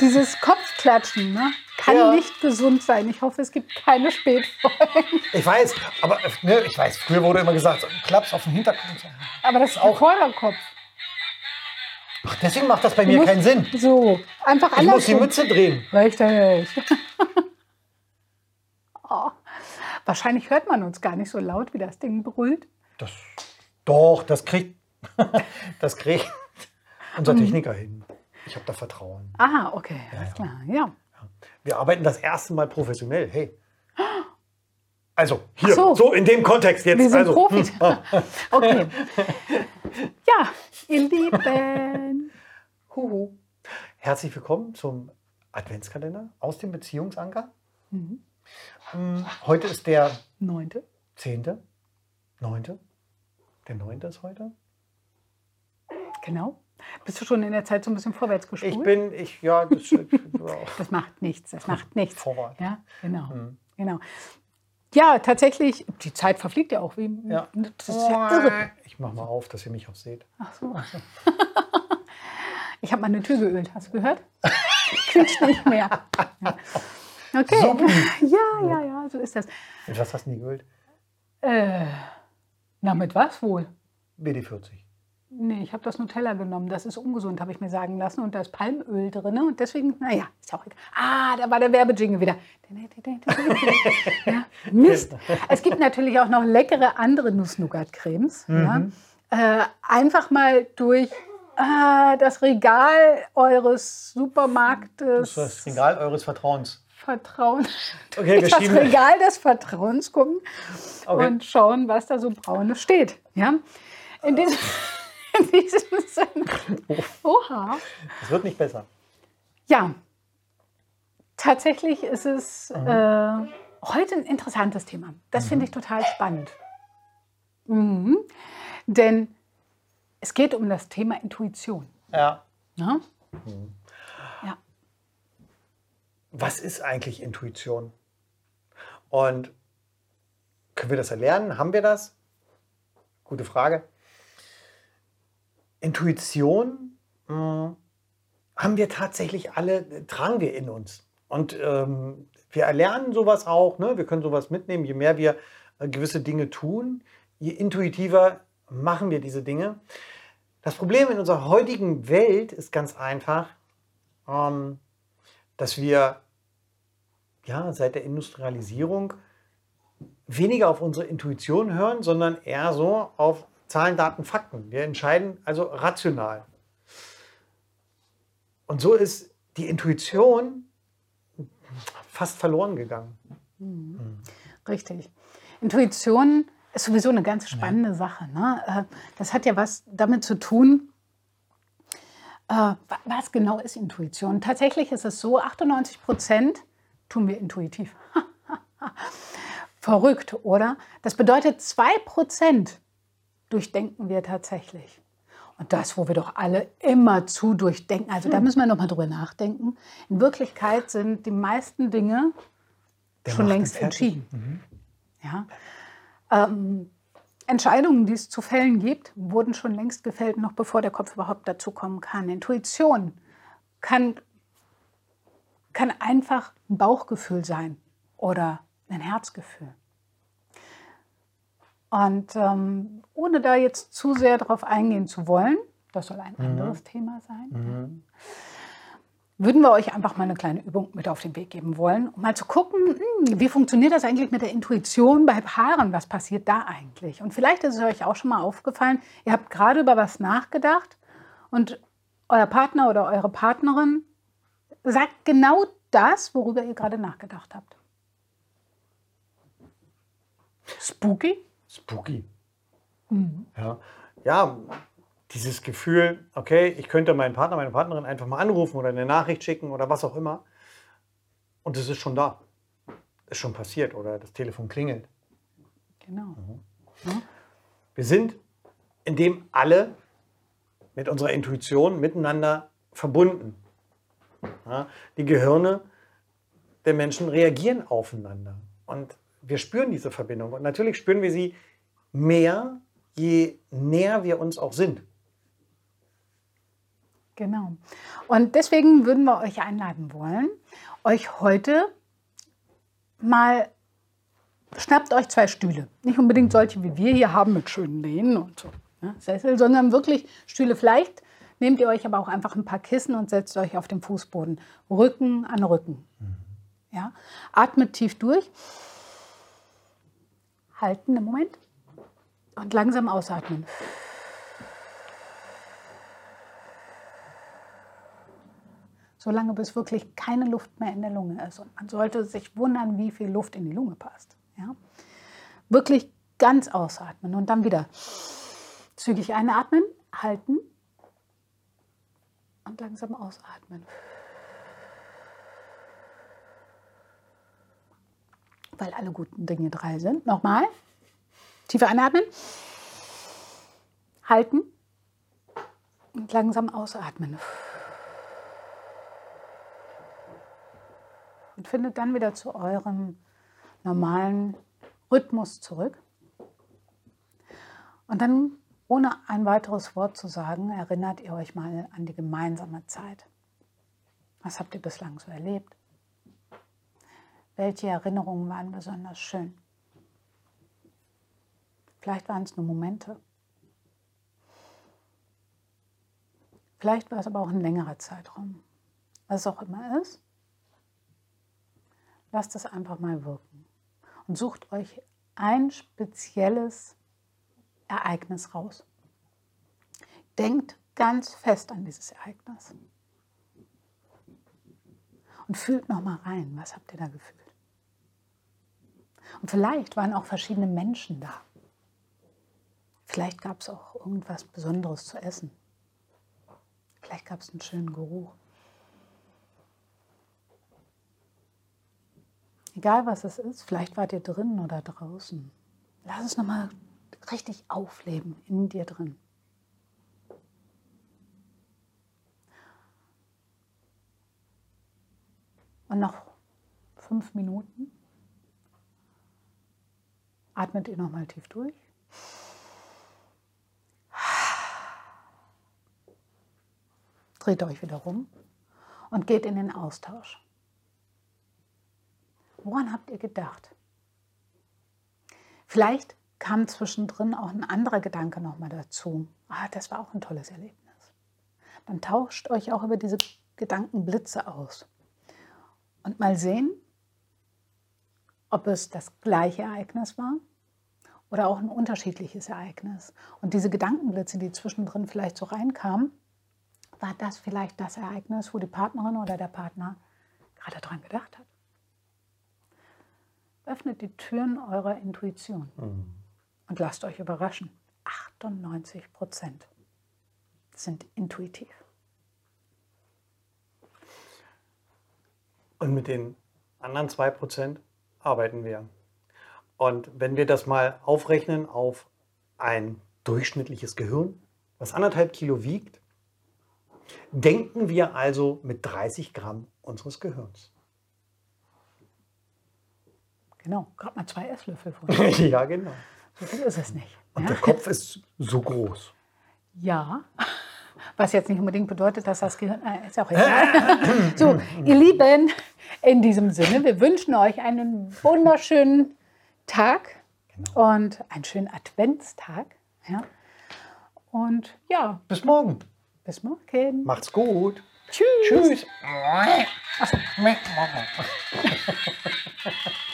dieses Kopfklatschen ne, kann Ja. nicht gesund sein. Ich hoffe, es gibt keine Spätfolgen. Ich weiß, aber ne, ich weiß, früher wurde immer gesagt, so, Klaps auf den Hinterkopf. Aber das ist auch Vorderkopf. Ach, deswegen macht das bei mir musst- keinen Sinn. So, einfach Ich muss die. Mütze drehen. Richtig. oh. Wahrscheinlich hört man uns gar nicht so laut, wie das Ding brüllt. Das, doch, das kriegt, das kriegt unser Mhm. Techniker hin. Ich habe da Vertrauen. Ah, okay, alles klar. Ja. Wir arbeiten das erste Mal professionell. Hey. Also, hier, so. so. in dem Kontext jetzt. Wir sind also, Profis. hm, ah, Okay. Ja, ihr Lieben. huhu. Herzlich willkommen zum Adventskalender aus dem Beziehungsanker. Mhm. Ähm, Heute ist der Neunte. 10., 9., der 9. ist heute. Genau. Bist du schon in der Zeit so ein bisschen vorwärts gespult? Ich bin, ich, ja, das, Das macht nichts, das macht nichts. Vorwärts. Ja, genau. Mhm. genau. Ja, tatsächlich, die Zeit verfliegt ja auch wie. Ja. Das ist ja irre. Ich mach mal auf, dass ihr mich auch seht. Ach so. Ich habe meine Tür geölt, hast du gehört? Quietscht nicht mehr. Ja. Okay. Ja, ja, ja, so ist das. Mit was hast du nie geölt? Äh, na, mit was wohl? BD40. Nee, ich habe das Nutella genommen. Das ist ungesund, habe ich mir sagen lassen. Und da ist Palmöl drin. Und deswegen, naja, ist ja auch egal. Ah, da war der Werbejingle wieder. Ja, Mist. Es gibt natürlich auch noch leckere andere Nuss-Nougat-Cremes. Ja. Äh, einfach mal durch äh, das Regal eures Supermarktes Das Regal eures Vertrauens. Vertrauen. Okay, wir das Regal des Vertrauens gucken Okay. und schauen, was da so braunes steht. Ja? In, diesem, diesem Sinne. Oha. Es wird nicht besser. Ja, tatsächlich ist es äh, heute ein interessantes Thema. Das finde ich total spannend. Mhm. Denn es geht um das Thema Intuition. Ja. Ne? Ja. Was ist eigentlich Intuition? Und können wir das erlernen? Haben wir das? Gute Frage. Intuition mh, haben wir tatsächlich alle, tragen wir in uns. Und ähm, wir erlernen sowas auch, ne? wir können sowas mitnehmen. Je mehr wir äh, gewisse Dinge tun, je intuitiver machen wir diese Dinge. Das Problem in unserer heutigen Welt ist ganz einfach, ähm, dass wir ja, seit der Industrialisierung weniger auf unsere Intuition hören, sondern eher so auf Zahlen, Daten, Fakten. Wir entscheiden also rational. Und so ist die Intuition fast verloren gegangen. Richtig. Intuition ist sowieso eine ganz spannende Sache. Ne? Äh, Das hat ja was damit zu tun, äh, wa- was genau ist Intuition. Tatsächlich ist es so, 98 Prozent tun wir intuitiv. Verrückt, oder? Das bedeutet, 2 Prozent durchdenken wir tatsächlich. Und das, wo wir doch alle immer zu durchdenken. Also da müssen wir noch mal drüber nachdenken. In Wirklichkeit sind die meisten Dinge Der schon längst entschieden. Ja. Ähm, Entscheidungen, die es zu fällen gibt, wurden schon längst gefällt, noch bevor der Kopf überhaupt dazu kommen kann. Intuition kann, kann einfach ein Bauchgefühl sein oder ein Herzgefühl. Und ähm, ohne da jetzt zu sehr darauf eingehen zu wollen, das soll ein anderes Thema sein, würden wir euch einfach mal eine kleine Übung mit auf den Weg geben wollen, um mal zu gucken, hm, wie funktioniert das eigentlich mit der Intuition bei Paaren? Was passiert da eigentlich? Und vielleicht ist es euch auch schon mal aufgefallen, ihr habt gerade über was nachgedacht und euer Partner oder eure Partnerin sagt genau das, worüber ihr gerade nachgedacht habt. Spooky? Spooky. Ja. ja, dieses Gefühl, okay, ich könnte meinen Partner, meine Partnerin einfach mal anrufen oder eine Nachricht schicken oder was auch immer. Und es ist schon da. Ist schon passiert oder das Telefon klingelt. Genau. Wir sind in dem alle mit unserer Intuition miteinander verbunden. Ja, die Gehirne der Menschen reagieren aufeinander. Und wir spüren diese Verbindung. Und natürlich spüren wir sie mehr, je näher wir uns auch sind. Genau. Und deswegen würden wir euch einladen wollen, euch heute mal schnappt euch zwei Stühle. Nicht unbedingt solche, wie wir hier haben, mit schönen Lehnen und so. Ne, Sessel, sondern wirklich Stühle. Vielleicht nehmt ihr euch aber auch einfach ein paar Kissen und setzt euch auf den Fußboden. Rücken an Rücken. Ja? Atmet tief durch. Halten im Moment. Und langsam ausatmen. Solange bis wirklich keine Luft mehr in der Lunge ist. Und man sollte sich wundern, wie viel Luft in die Lunge passt. Ja? Wirklich ganz ausatmen und dann wieder zügig einatmen, halten und langsam ausatmen. Weil alle guten Dinge drei sind. Nochmal. Tiefer einatmen. Halten. Und langsam ausatmen. Und findet dann wieder zu eurem normalen Rhythmus zurück. Und dann, ohne ein weiteres Wort zu sagen, erinnert ihr euch mal an die gemeinsame Zeit. Was habt ihr bislang so erlebt? Welche Erinnerungen waren besonders schön? Vielleicht waren es nur Momente. Vielleicht war es aber auch ein längerer Zeitraum. Was es auch immer ist, lasst es einfach mal wirken. Und sucht euch ein spezielles Ereignis raus. Denkt ganz fest an dieses Ereignis. Und fühlt noch mal rein, was habt ihr da gefühlt? Und vielleicht waren auch verschiedene Menschen da. Vielleicht gab es auch irgendwas Besonderes zu essen. Vielleicht gab es einen schönen Geruch. Egal was es ist, vielleicht wart ihr drinnen oder draußen. Lass es nochmal richtig aufleben in dir drin. Und noch fünf Minuten atmet ihr nochmal tief durch. Dreht euch wieder rum und geht in den Austausch. Woran habt ihr gedacht? Vielleicht kam zwischendrin auch ein anderer Gedanke nochmal dazu. Ah, das war auch ein tolles Erlebnis. Dann tauscht euch auch über diese Gedankenblitze aus. Und mal sehen, ob es das gleiche Ereignis war oder auch ein unterschiedliches Ereignis. Und diese Gedankenblitze, die zwischendrin vielleicht so reinkamen, war das vielleicht das Ereignis, wo die Partnerin oder der Partner gerade dran gedacht hat. Öffnet die Türen eurer Intuition mhm. und lasst euch überraschen. 98 Prozent sind intuitiv. Und mit den anderen 2 Prozent arbeiten wir. Und wenn wir das mal aufrechnen auf ein durchschnittliches Gehirn, was anderthalb Kilo wiegt, denken wir also mit 30 Gramm unseres Gehirns. Genau, gerade mal zwei Esslöffel von. ja, genau. So viel ist es nicht. Und ja? der Kopf ist so groß. Ja, was jetzt nicht unbedingt bedeutet, dass das Gehirn. Äh, ist auch egal. so, ihr Lieben, in diesem Sinne, wir wünschen euch einen wunderschönen Tag und einen schönen Adventstag. Ja. Und ja. Bis morgen. Bis morgen. Macht's gut. Tschüss. Tschüss.